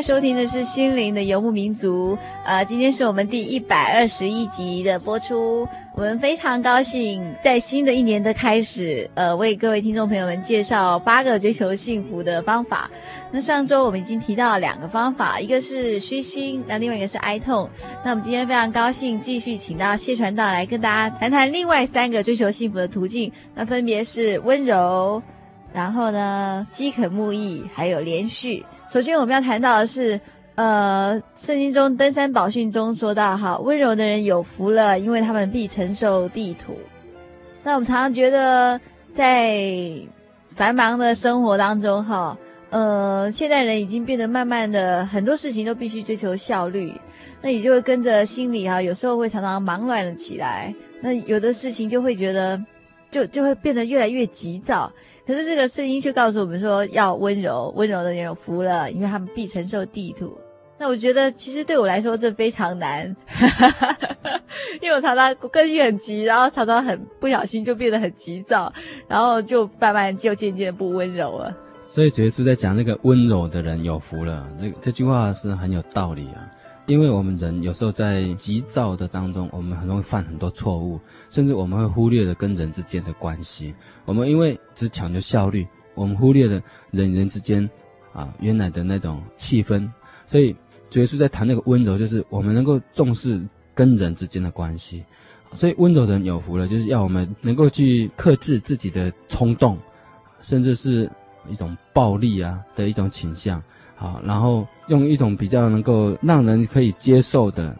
收听的是心灵的游牧民族，呃，今天是我们第一百二十一集的播出，我们非常高兴在新的一年的开始，呃，为各位听众朋友们介绍八个追求幸福的方法。那上周我们已经提到了两个方法，一个是虚心，那另外一个是哀痛。那我们今天非常高兴继续请到谢传道来跟大家谈谈另外三个追求幸福的途径，那分别是温柔。然后呢，饥渴慕义，还有连续。首先，我们要谈到的是，呃，圣经中登山宝训中说到，哈，温柔的人有福了，因为他们必承受地土。那我们常常觉得，在繁忙的生活当中，哈，呃，现代人已经变得慢慢的，很多事情都必须追求效率，那也就会跟着心里哈，有时候会常常忙乱了起来。那有的事情就会觉得，就就会变得越来越急躁。可是这个声音却告诉我们说，要温柔，温柔的人有福了，因为他们必承受地土。那我觉得，其实对我来说这非常难，因为我常常个性很急，然后常常很不小心就变得很急躁，然后就慢慢就渐渐不温柔了。所以主耶稣在讲那个温柔的人有福了，这这句话是很有道理啊。因为我们人有时候在急躁的当中，我们很容易犯很多错误，甚至我们会忽略了跟人之间的关系。我们因为只讲究效率，我们忽略了人与人之间啊原来的那种气氛。所以主耶稣在谈那个温柔，就是我们能够重视跟人之间的关系。所以温柔的人有福了，就是要我们能够去克制自己的冲动，甚至是一种暴力啊的一种倾向。好，然后用一种比较能够让人可以接受的，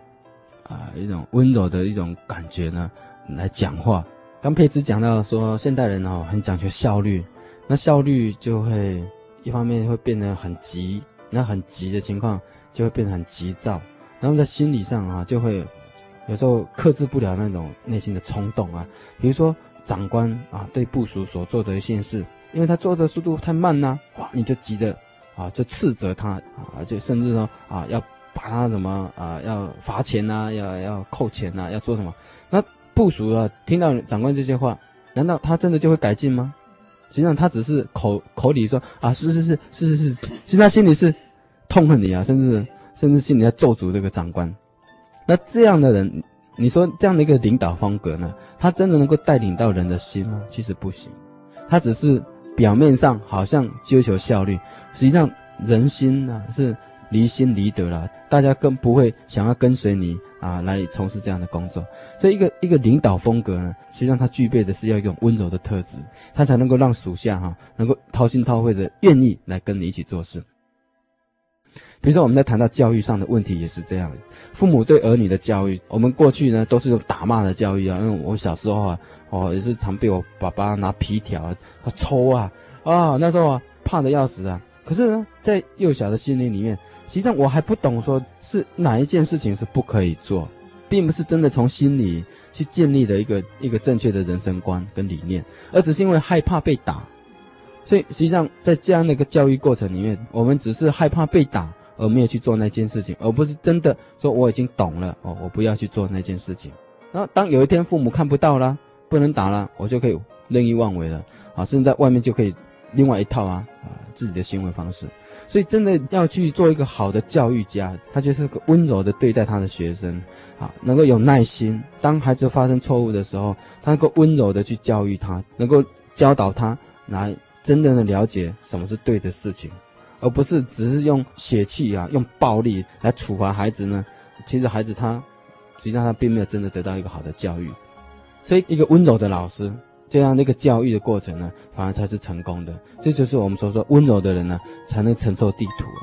啊，一种温柔的一种感觉呢，来讲话。刚佩芝讲到说，现代人哦很讲究效率，那效率就会一方面会变得很急，那很急的情况就会变得很急躁，然后在心理上啊就会有时候克制不了那种内心的冲动啊。比如说长官啊对部属所做的一件事，因为他做的速度太慢呐，哇，你就急得。啊，就斥责他啊，就甚至说啊，要把他什么啊，要罚钱呐、要要扣钱呐、要做什么？那部属啊，听到长官这些话，难道他真的就会改进吗？实际上，他只是口口里说啊，是是是是是是，其实他心里是痛恨你啊，甚至甚至心里在咒诅这个长官。那这样的人，你说这样的一个领导风格呢，他真的能够带领到人的心吗？其实不行，他只是。表面上好像追求效率，实际上人心呢、是离心离德了，大家更不会想要跟随你啊来从事这样的工作。所以一个一个领导风格呢，实际上他具备的是要用温柔的特质，他才能够让属下哈、能够掏心掏肺的愿意来跟你一起做事。比如说我们在谈到教育上的问题也是这样，父母对儿女的教育，我们过去呢都是用打骂的教育啊，因为我小时候啊。哦，也是常被我爸爸拿皮条他抽啊啊！那时候啊，怕的要死啊。可是呢，在幼小的心灵里面，实际上我还不懂说是哪一件事情是不可以做，并不是真的从心里去建立的一个一个正确的人生观跟理念，而只是因为害怕被打。所以实际上在这样的一个教育过程里面，我们只是害怕被打而没有去做那件事情，而不是真的说我已经懂了哦，我不要去做那件事情。然后当有一天父母看不到了。不能打了，我就可以任意妄为了啊！甚至在外面就可以另外一套啊啊，自己的行为方式。所以真的要去做一个好的教育家，他就是个温柔的对待他的学生，啊，能够有耐心。当孩子发生错误的时候，他能够温柔的去教育他，能够教导他来真正的了解什么是对的事情，而不是只是用血气啊，用暴力来处罚孩子呢。其实孩子他实际上他并没有真的得到一个好的教育。所以，一个温柔的老师，这样的一个教育的过程呢，反而才是成功的。这就是我们所说温柔的人呢，才能承受地土啊。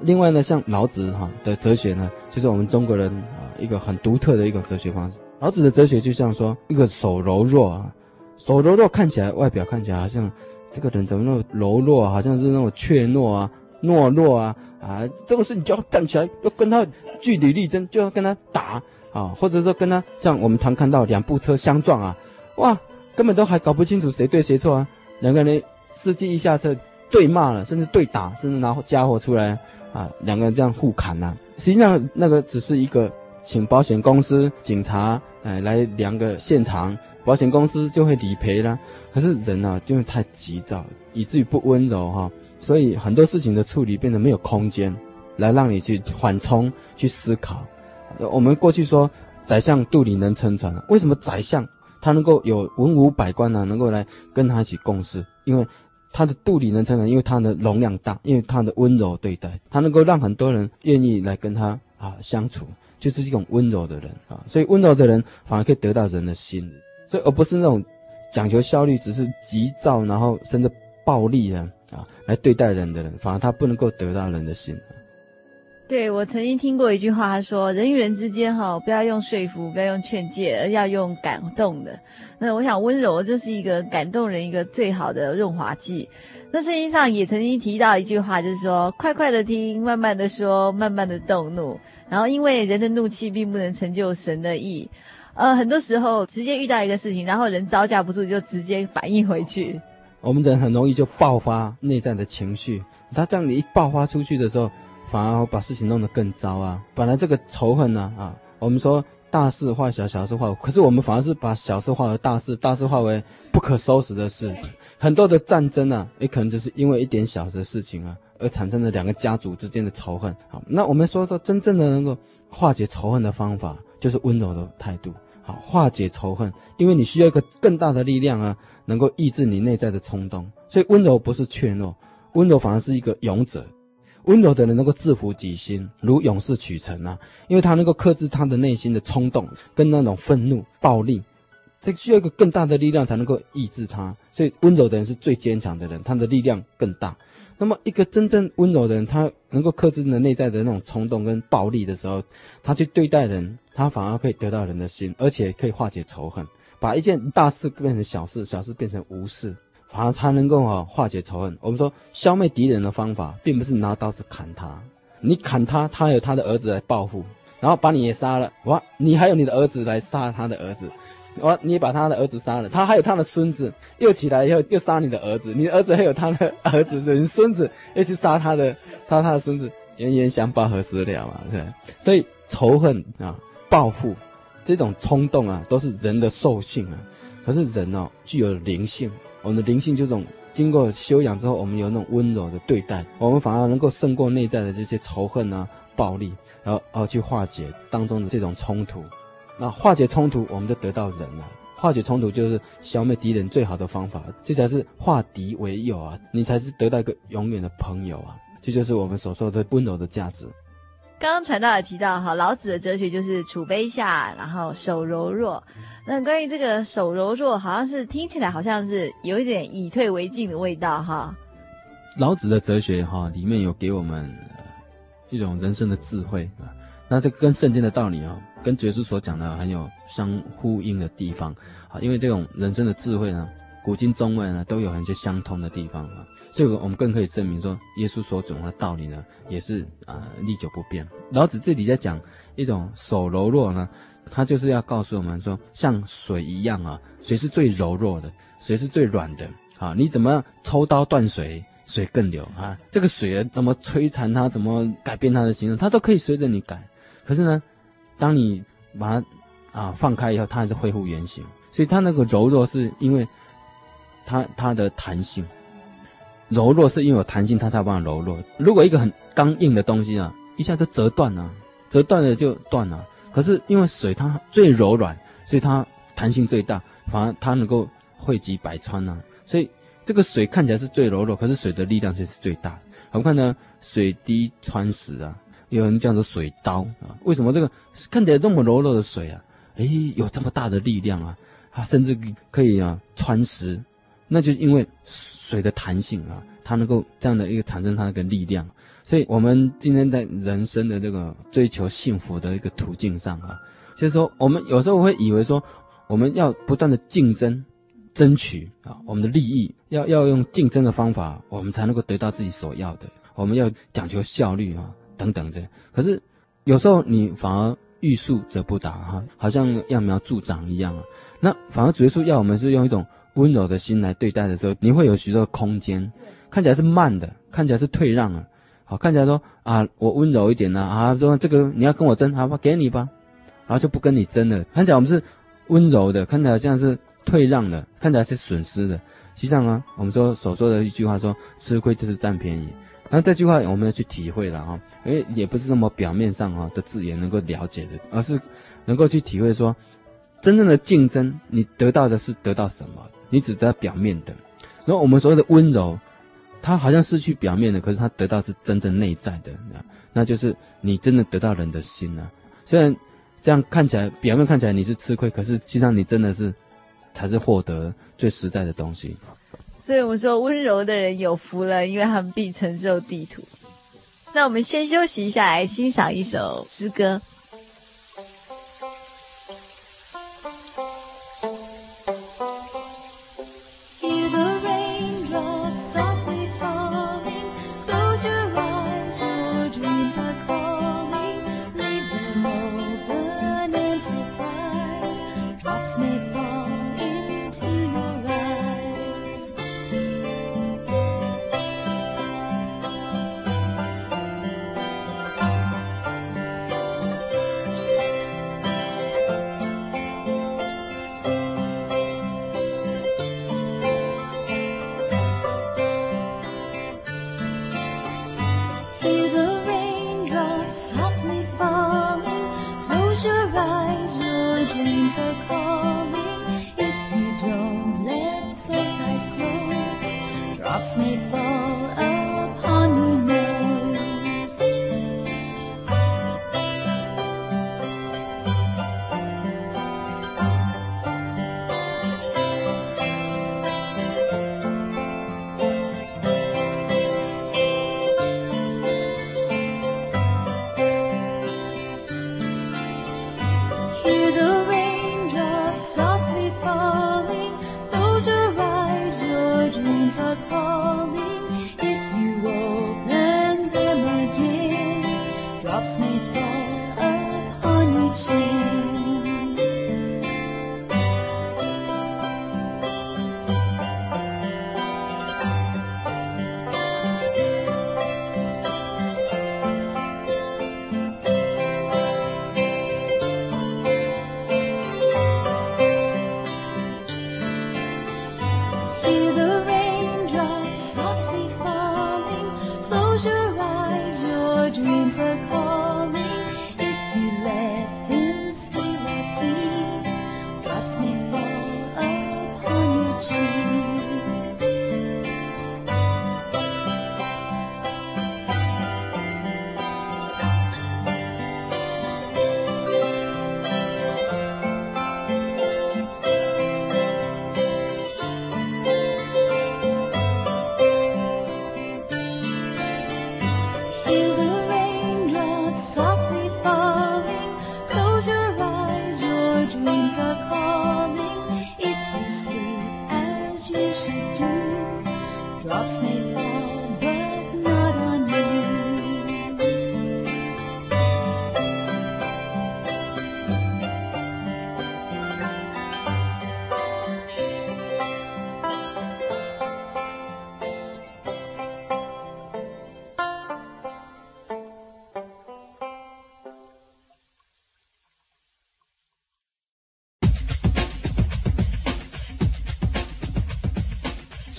另外呢，像老子哈的哲学呢，就是我们中国人啊一个很独特的一种哲学方式。老子的哲学就像说，一个手柔弱啊，手柔弱看起来外表看起来好像这个人怎么那么柔弱，好像是那种怯懦啊、懦弱啊啊，这个事你就要站起来，要跟他据理力争，就要跟他打。啊，或者说跟他像我们常看到两部车相撞啊，哇，根本都还搞不清楚谁对谁错啊，两个人司机一下车对骂了，甚至对打，甚至拿家伙出来啊，两个人这样互砍呐、实际上那个只是一个请保险公司、警察哎来量个现场，保险公司就会理赔了。可是人呢、啊，就是太急躁，以至于不温柔哈、所以很多事情的处理变得没有空间来让你去缓冲、去思考。我们过去说，宰相肚里能撑船，为什么宰相他能够有文武百官呢？能够来跟他一起共事？因为他的肚里能撑船，因为他的容量大，因为他的温柔对待，他能够让很多人愿意来跟他啊相处，就是这种温柔的人啊。所以温柔的人反而可以得到人的心，所以而不是那种讲求效率，只是急躁，然后甚至暴力啊啊来对待人的人，反而他不能够得到人的心。对，我曾经听过一句话，他说：“人与人之间，哈，不要用说服，不要用劝诫，而要用感动的。”那我想，温柔就是一个感动人一个最好的润滑剂。那圣经上也曾经提到一句话，就是说：“快快的听，慢慢的说，慢慢的动怒。”然后，因为人的怒气并不能成就神的意。呃，很多时候直接遇到一个事情，然后人招架不住，就直接反应回去。我们人很容易就爆发内在的情绪，他这样你一爆发出去的时候。反而把事情弄得更糟啊！本来这个仇恨呢，啊，我们说大事化小，小事化无，可是我们反而是把小事化为大事，大事化为不可收拾的事。很多的战争呢，也可能就是因为一点小的事情啊，而产生了两个家族之间的仇恨。好，那我们说到真正的能够化解仇恨的方法，就是温柔的态度。好，化解仇恨，因为你需要一个更大的力量啊，能够抑制你内在的冲动。所以温柔不是怯懦，温柔反而是一个勇者。温柔的人能够制服己心，如勇士取城啊，因为他能够克制他的内心的冲动跟那种愤怒、暴力，这需要一个更大的力量才能够抑制他。所以温柔的人是最坚强的人，他的力量更大。那么一个真正温柔的人，他能够克制的内在的那种冲动跟暴力的时候，他去对待人，他反而可以得到人的心，而且可以化解仇恨，把一件大事变成小事，小事变成无事。反而才能够啊化解仇恨。我们说消灭敌人的方法，并不是拿刀子砍他，你砍他，他有他的儿子来报复，然后把你也杀了。哇，你还有你的儿子来杀他的儿子，哇，你把他的儿子杀了，他还有他的孙子，又起来以后又杀你的儿子，你的儿子还有他的儿子的孙子，又去杀他的杀他的孙子，冤冤相报何时了嘛？对，所以仇恨啊，报复这种冲动啊，都是人的兽性啊。可是人哦，具有灵性。我们的灵性，这种经过修养之后，我们有那种温柔的对待，我们反而能够胜过内在的这些仇恨啊、暴力，然后而去化解当中的这种冲突。那化解冲突，我们就得到人了。化解冲突就是消灭敌人最好的方法，这才是化敌为友啊！你才是得到一个永远的朋友啊！这就是我们所说的温柔的价值。刚刚传道也提到哈，老子的哲学就是处卑下，然后手柔弱。那关于这个手柔弱，好像是听起来好像是有一点以退为进的味道哈。老子的哲学哈里面有给我们一种人生的智慧啊，那这跟圣经的道理啊，跟耶稣所讲的很有相呼应的地方啊，因为这种人生的智慧呢，古今中外呢都有很些相通的地方啊。这个我们更可以证明说，耶稣所讲的道理呢，也是啊、历久不变。老子这里在讲一种手柔弱呢，他就是要告诉我们说，像水一样啊，水是最柔弱的，水是最软的啊。你怎么抽刀断水，水更流啊。这个水怎么摧残它，怎么改变它的形状，它都可以随着你改。可是呢，当你把它啊放开以后，它还是恢复原形。所以它那个柔弱是因为它它的弹性。柔弱是因为有弹性，它才有办法柔弱。如果一个很刚硬的东西啊，一下就折断了，折断了就断了。可是因为水它最柔软，所以它弹性最大，反而它能够汇集百川啊。所以这个水看起来是最柔弱，可是水的力量却是最大。我们看呢，水滴穿石啊，有人叫做水刀啊。为什么这个看起来那么柔弱的水啊，诶，有这么大的力量啊？它甚至可以啊穿石。那就是因为水的弹性啊，它能够这样的一个产生它那个力量，所以我们今天在人生的这个追求幸福的一个途径上啊，就是说我们有时候会以为说我们要不断的竞争、争取啊，我们的利益要要用竞争的方法，我们才能够得到自己所要的。我们要讲求效率啊，等等这。可是有时候你反而欲速则不达哈，好像揠苗助长一样啊。那反而主耶稣要我们是用一种。温柔的心来对待的时候，你会有许多空间，看起来是慢的，看起来是退让了，好，看起来说啊，我温柔一点呢，啊，说这个你要跟我争，好吧，给你吧，然后就不跟你争了。看起来我们是温柔的，看起来像是退让的，看起来是损失的。实际上啊，我们说所说的一句话说，吃亏就是占便宜。那这句话我们要去体会了哈，因为也不是那么表面上哈的字眼能够了解的，而是能够去体会说，真正的竞争，你得到的是得到什么？你只得到表面的，然后我们所谓的温柔，它好像失去表面的，可是它得到是真正内在的，那就是你真的得到人的心啊。虽然这样看起来，表面看起来你是吃亏，可是实际上你真的是才是获得最实在的东西。所以我们说，温柔的人有福了，因为他们必承受地土。那我们先休息一下，来欣赏一首诗歌。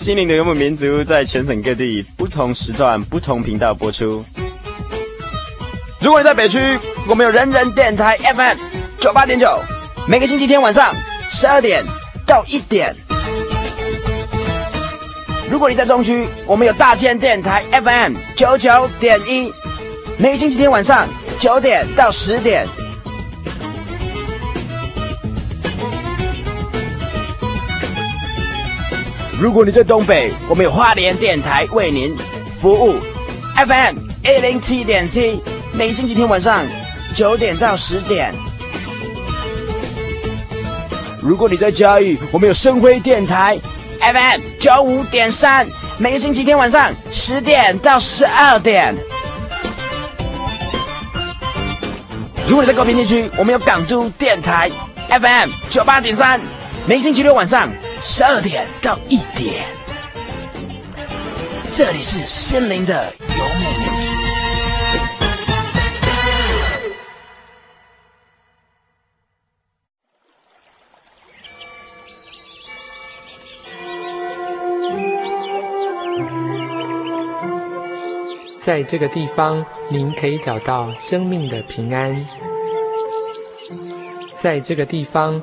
心灵的游牧民族在全省各地不同时段、不同频道播出。如果你在北区，我们有人人电台 FM 九八点九，每个星期天晚上十二点到一点。如果你在中区，我们有大千电台 FM 九九点一，每个星期天晚上九点到十点。如果你在东北，我们有花莲电台为您服务，FM 一零七点七，每个星期天晚上九点到十点。如果你在嘉义，我们有声辉电台 FM 九五点三，每个星期天晚上十点到十二点。如果你在高屏地区，我们有港都电台 FM 九八点三，每个星期六晚上。十二点到一点，这里是心灵的游牧民族。在这个地方，您可以找到生命的平安。在这个地方。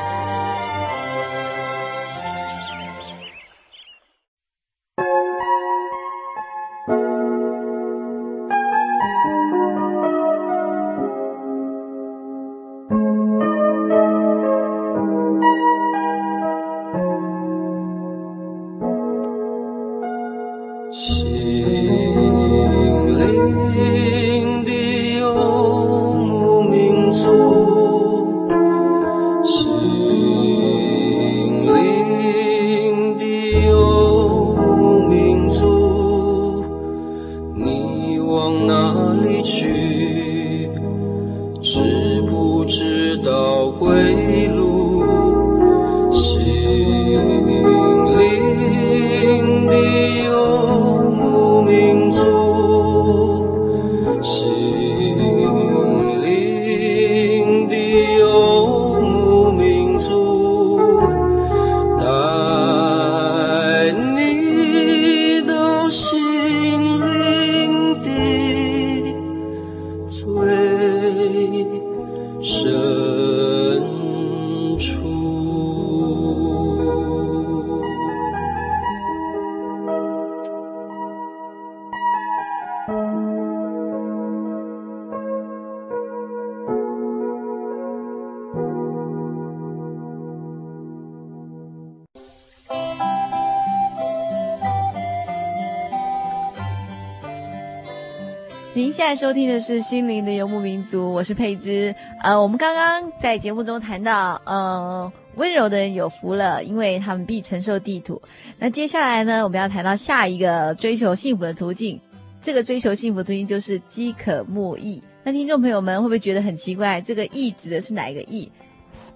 现在收听的是《心灵的游牧民族》，我是佩芝。呃，我们刚刚在节目中谈到，呃，温柔的人有福了，因为他们必承受地土。那接下来呢，我们要谈到下一个追求幸福的途径。这个追求幸福的途径就是饥渴慕义。那听众朋友们会不会觉得很奇怪？这个义指的是哪一个义？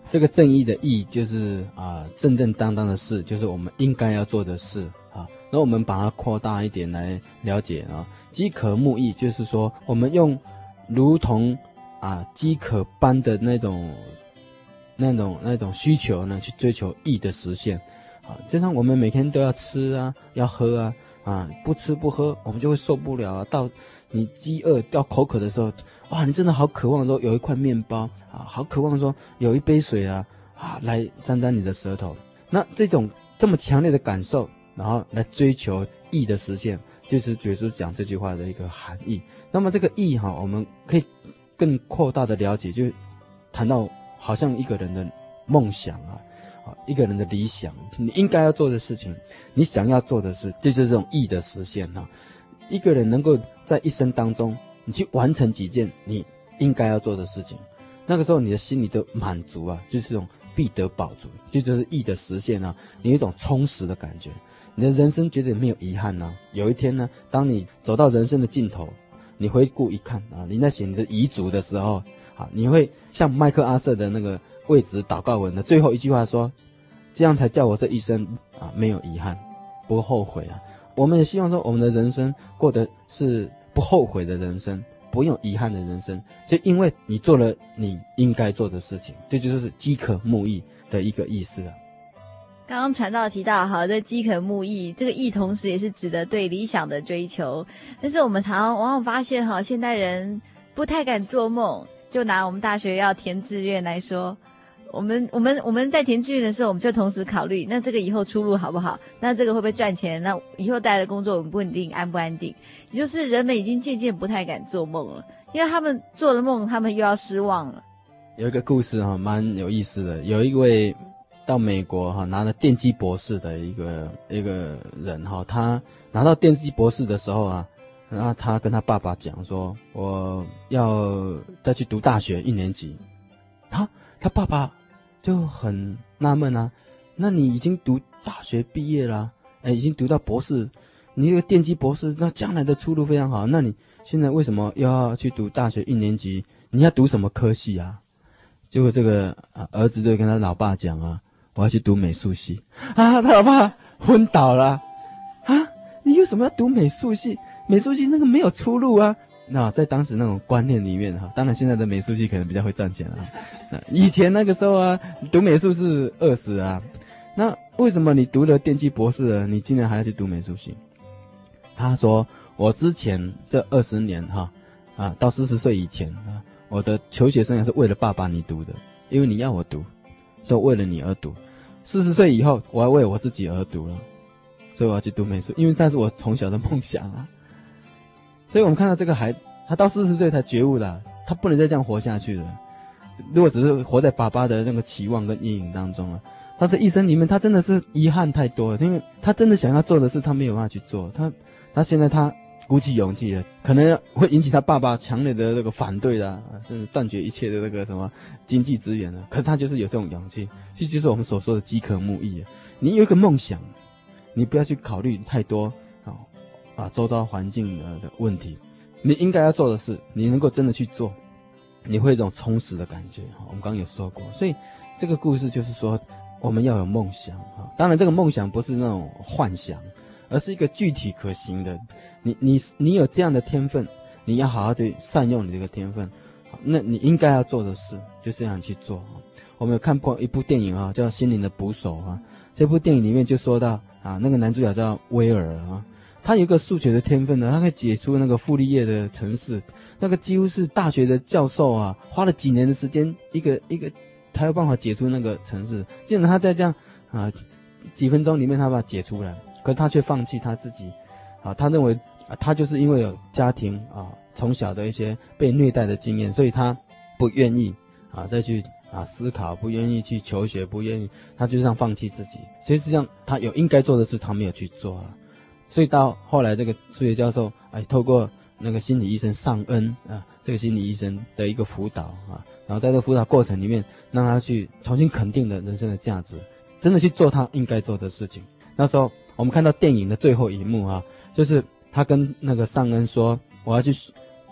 这个正义的义就是啊、正正当当的事，就是我们应该要做的事那我们把它扩大一点来了解啊。饥渴慕义，就是说，我们用如同啊饥渴般的那种、那种、那种需求呢，去追求义的实现。啊，就像我们每天都要吃啊，要喝啊，啊，不吃不喝，我们就会受不了啊。到你饥饿、到口渴的时候，哇，你真的好渴望说有一块面包啊，好渴望说有一杯水啊，啊，来沾沾你的舌头。那这种这么强烈的感受，然后来追求义的实现。就是耶稣讲这句话的一个含义。那么这个义哈，我们可以更扩大的了解，就谈到好像一个人的梦想啊，啊，一个人的理想，你应该要做的事情，你想要做的事，就是这种义的实现哈。一个人能够在一生当中，你去完成几件你应该要做的事情，那个时候你的心里的满足啊，就是这种必得饱足，就就是义的实现啊，你有一种充实的感觉。你的人生绝对没有遗憾呢、啊。有一天呢，当你走到人生的尽头，你回顾一看啊，你在写你的遗嘱的时候，啊，你会像麦克阿瑟的那个位置祷告文的最后一句话说，这样才叫我这一生啊没有遗憾，不后悔啊。我们也希望说，我们的人生过得是不后悔的人生，不用遗憾的人生，就因为你做了你应该做的事情，这就是饥渴慕义的一个意思啊。刚刚传道提到，好的饥渴慕义，这个义同时也是指的对理想的追求。但是我们常常往往发现，哈，现代人不太敢做梦。就拿我们大学要填志愿来说，我们我们我们在填志愿的时候，我们就同时考虑，那这个以后出路好不好？那这个会不会赚钱？那以后带来的工作稳不稳定？安不安定？也就是人们已经渐渐不太敢做梦了，因为他们做了梦，他们又要失望了。有一个故事哈，蛮有意思的。有一位到美国哈拿了电机博士的一个一个人哈，他拿到电机博士的时候啊。然后他跟他爸爸讲说：“我要再去读大学一年级。”他他爸爸就很纳闷啊，那你已经读大学毕业了，哎，已经读到博士，你这个电机博士，那将来的出路非常好。那你现在为什么又要去读大学一年级？你要读什么科系啊？结果这个儿子就跟他老爸讲啊：“我要去读美术系。”啊，他老爸昏倒了啊！你为什么要读美术系？美术系那个没有出路啊！那在当时那种观念里面哈，当然现在的美术系可能比较会赚钱啊。以前那个时候啊，读美术是饿死啊。那为什么你读了电机博士了，你今年还要去读美术系？他说：“我之前这二十年哈啊，到四十岁以前啊，我的求学生涯是为了爸爸你读的，因为你要我读，说为了你而读。四十岁以后，我要为我自己而读了，所以我要去读美术，因为那是我从小的梦想啊。”所以我们看到这个孩子，他到四十岁才觉悟了，他不能再这样活下去了。如果只是活在爸爸的那个期望跟阴影当中啊，他的一生里面，他真的是遗憾太多了。因为他真的想要做的事，他没有办法去做。他，他现在他鼓起勇气，可能会引起他爸爸强烈的那个反对的，甚至断绝一切的那个什么经济资源啊。可是他就是有这种勇气，这就是我们所说的饥渴慕义啊。你有一个梦想，你不要去考虑太多。啊，周遭环境的的问题，你应该要做的事，你能够真的去做，你会有一种充实的感觉。我们刚刚有说过，所以这个故事就是说，我们要有梦想啊。当然，这个梦想不是那种幻想，而是一个具体可行的。你你你有这样的天分，你要好好的善用你这个天分。那你应该要做的事，就这样去做。我们有看过一部电影啊，叫《心灵的捕手》啊。这部电影里面就说到啊，那个男主角叫威尔啊。他有一个数学的天分呢，他可以解出那个傅立叶的程式，那个几乎是大学的教授啊，花了几年的时间，一个一个，他有办法解出那个程式。竟然他在这样啊几分钟里面，他把它解出来，可他却放弃他自己啊，他认为啊，他就是因为有家庭啊，从小的一些被虐待的经验，所以他不愿意啊再去啊思考，不愿意去求学，不愿意，他就这样放弃自己。其实实际上，他有应该做的事，他没有去做了。所以到后来，这个数学教授哎，透过那个心理医生尚恩啊，这个心理医生的一个辅导啊，然后在这辅导过程里面，让他去重新肯定了人生的价值，真的去做他应该做的事情。那时候我们看到电影的最后一幕啊，就是他跟那个尚恩说：“我要去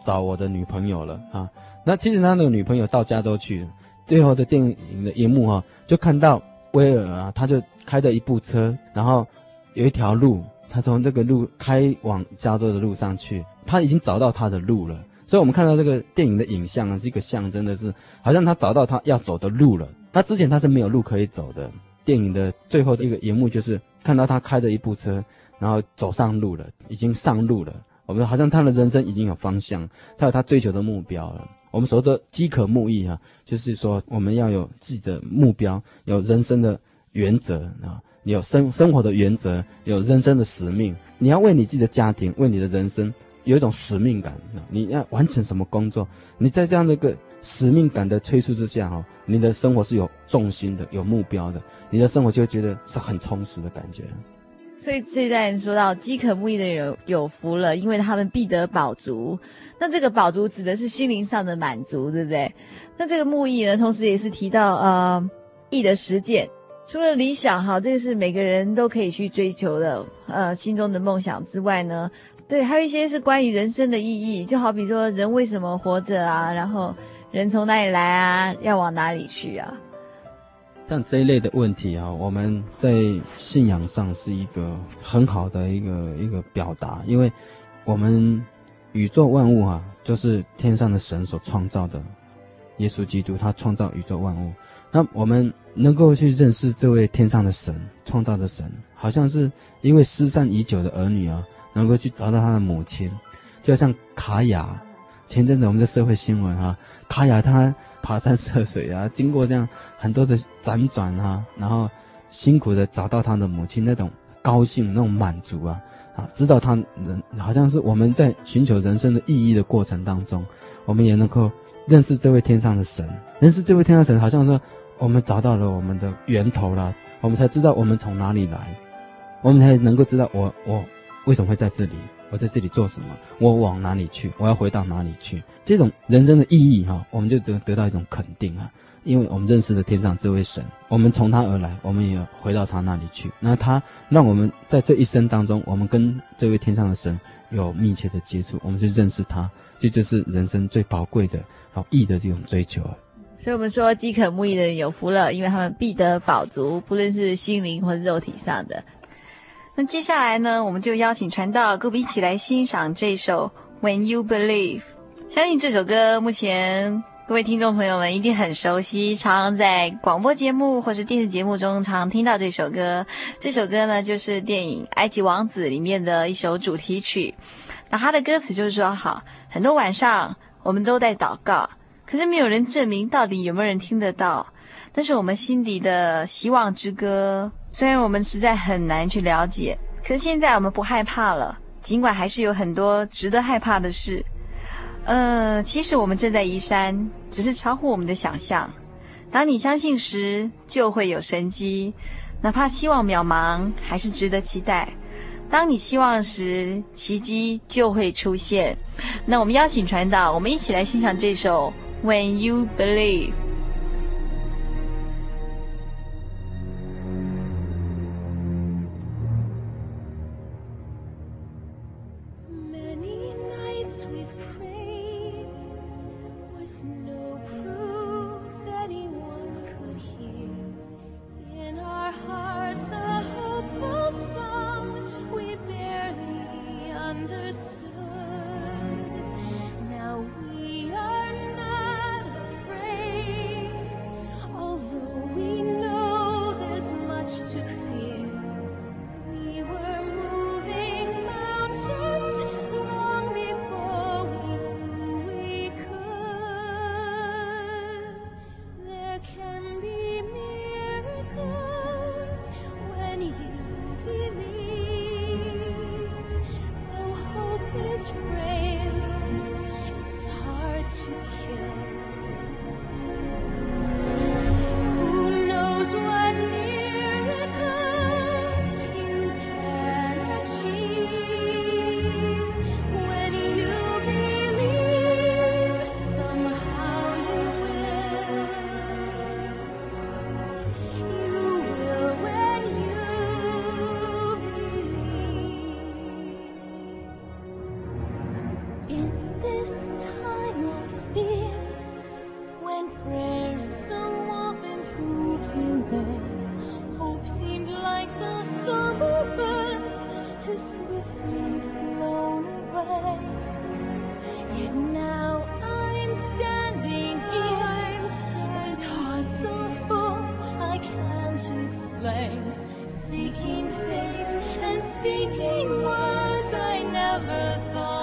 找我的女朋友了啊。”那其实他那个女朋友到加州去了。最后的电影的一幕啊，就看到威尔啊，他就开着一部车，然后有一条路。他从这个路开往加州的路上去，他已经找到他的路了。所以，我们看到这个电影的影像啊，是一个象征的是，好像他找到他要走的路了。他之前他是没有路可以走的。电影的最后的一个一幕就是看到他开着一部车，然后走上路了，已经上路了。我们好像他的人生已经有方向，他有他追求的目标了。我们所说的饥渴慕义啊，就是说我们要有自己的目标，有人生的原则啊。有生生活的原则，有人生的使命。你要为你自己的家庭，为你的人生有一种使命感。你要完成什么工作？你在这样的一个使命感的催促之下，哈，你的生活是有重心的，有目标的。你的生活就会觉得是很充实的感觉。所以这段说到饥渴慕义的人有有福了，因为他们必得饱足。那这个饱足指的是心灵上的满足，对不对？那这个慕义呢，同时也是提到呃义的实践。除了理想哈，这个是每个人都可以去追求的，呃，心中的梦想之外呢，对，还有一些是关于人生的意义，就好比说人为什么活着啊，然后人从哪里来啊，要往哪里去啊？像这一类的问题啊，我们在信仰上是一个很好的一个一个表达，因为我们宇宙万物啊，就是天上的神所创造的，耶稣基督他创造宇宙万物，那我们能够去认识这位天上的神创造的神，好像是因为失散已久的儿女啊。能够去找到他的母亲，就像卡雅，前阵子我们在社会新闻啊，卡雅他爬山涉水啊，经过这样很多的辗转啊，然后辛苦的找到他的母亲，那种高兴、那种满足啊，啊，知道他人好像是我们在寻求人生的意义的过程当中，我们也能够认识这位天上的神，认识这位天上的神，好像说我们找到了我们的源头了，我们才知道我们从哪里来，我们才能够知道我我。为什么会在这里？我在这里做什么？我往哪里去？我要回到哪里去？这种人生的意义，哈，我们就得得到一种肯定啊！因为我们认识了天上这位神，我们从他而来，我们也回到他那里去。那他让我们在这一生当中，我们跟这位天上的神有密切的接触，我们去认识他，这就是人生最宝贵的、好义的这种追求啊。所以，我们说饥渴慕义的人有福了，因为他们必得饱足，不论是心灵或者肉体上的。那接下来呢，我们就邀请传道跟我们一起来欣赏这首《When You Believe》。相信这首歌目前各位听众朋友们一定很熟悉，常常在广播节目或是电视节目中常常听到这首歌。这首歌呢，就是电影《埃及王子》里面的一首主题曲。那它的歌词就是说：好，很多晚上我们都在祷告，可是没有人证明到底有没有人听得到。但是我们心底的希望之歌。虽然我们实在很难去了解，可是现在我们不害怕了。尽管还是有很多值得害怕的事，呃，其实我们正在移山，只是超乎我们的想象。当你相信时，就会有神迹，哪怕希望渺茫，还是值得期待。当你希望时，奇迹就会出现。那我们邀请传道，我们一起来欣赏这首《When You Believe》。to explain. Seeking faith and speaking words I never thought.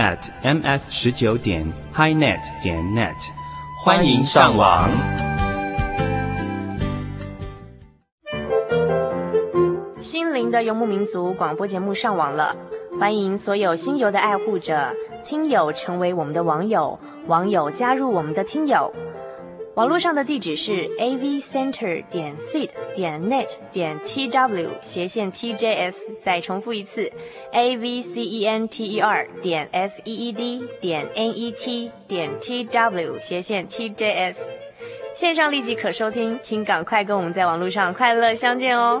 at ms 十九点 highnet 点 net，欢迎上网。心灵的游牧民族广播节目上网了，欢迎所有心游的爱护者、听友成为我们的网友，网友加入我们的听友。网络上的地址是 avcenter 点 seed 点 net 点 tw 斜线 tjs，再重复一次 avcenter 点 seed 点 net 点 tw 斜线 tjs。线上立即可收听，请赶快跟我们在网络上快乐相见哦。